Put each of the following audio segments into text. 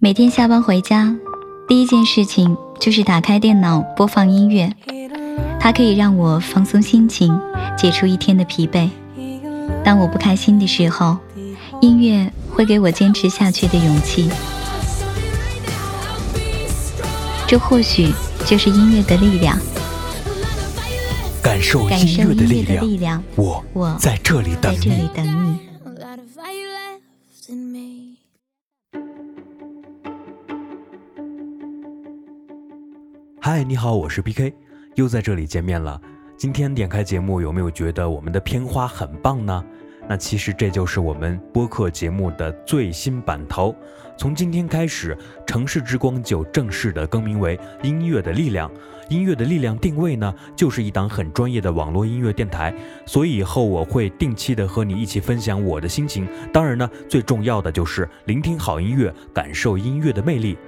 每天下班回家，第一件事情就是打开电脑播放音乐，它可以让我放松心情，解除一天的疲惫。当我不开心的时候，音乐会给我坚持下去的勇气。这或许就是音乐的力量。感受音乐的力量，我我在这里等你。嗨，你好，我是 PK，又在这里见面了。今天点开节目，有没有觉得我们的片花很棒呢？那其实这就是我们播客节目的最新版头。从今天开始，城市之光就正式的更名为音乐的力量。音乐的力量定位呢，就是一档很专业的网络音乐电台。所以以后我会定期的和你一起分享我的心情。当然呢，最重要的就是聆听好音乐，感受音乐的魅力。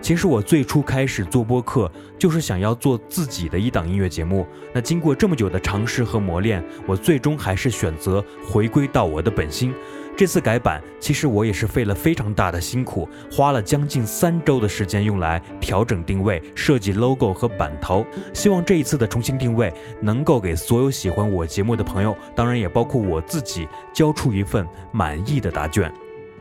其实我最初开始做播客，就是想要做自己的一档音乐节目。那经过这么久的尝试和磨练，我最终还是选择回归到我的本心。这次改版，其实我也是费了非常大的辛苦，花了将近三周的时间用来调整定位、设计 logo 和版头。希望这一次的重新定位，能够给所有喜欢我节目的朋友，当然也包括我自己，交出一份满意的答卷。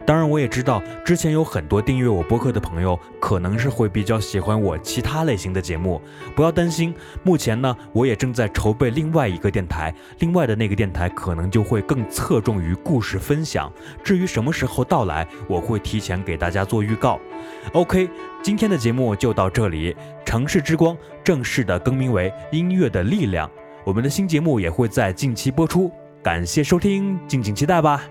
当然，我也知道之前有很多订阅我播客的朋友，可能是会比较喜欢我其他类型的节目。不要担心，目前呢，我也正在筹备另外一个电台，另外的那个电台可能就会更侧重于故事分享。至于什么时候到来，我会提前给大家做预告。OK，今天的节目就到这里。城市之光正式的更名为音乐的力量，我们的新节目也会在近期播出。感谢收听，敬请期待吧。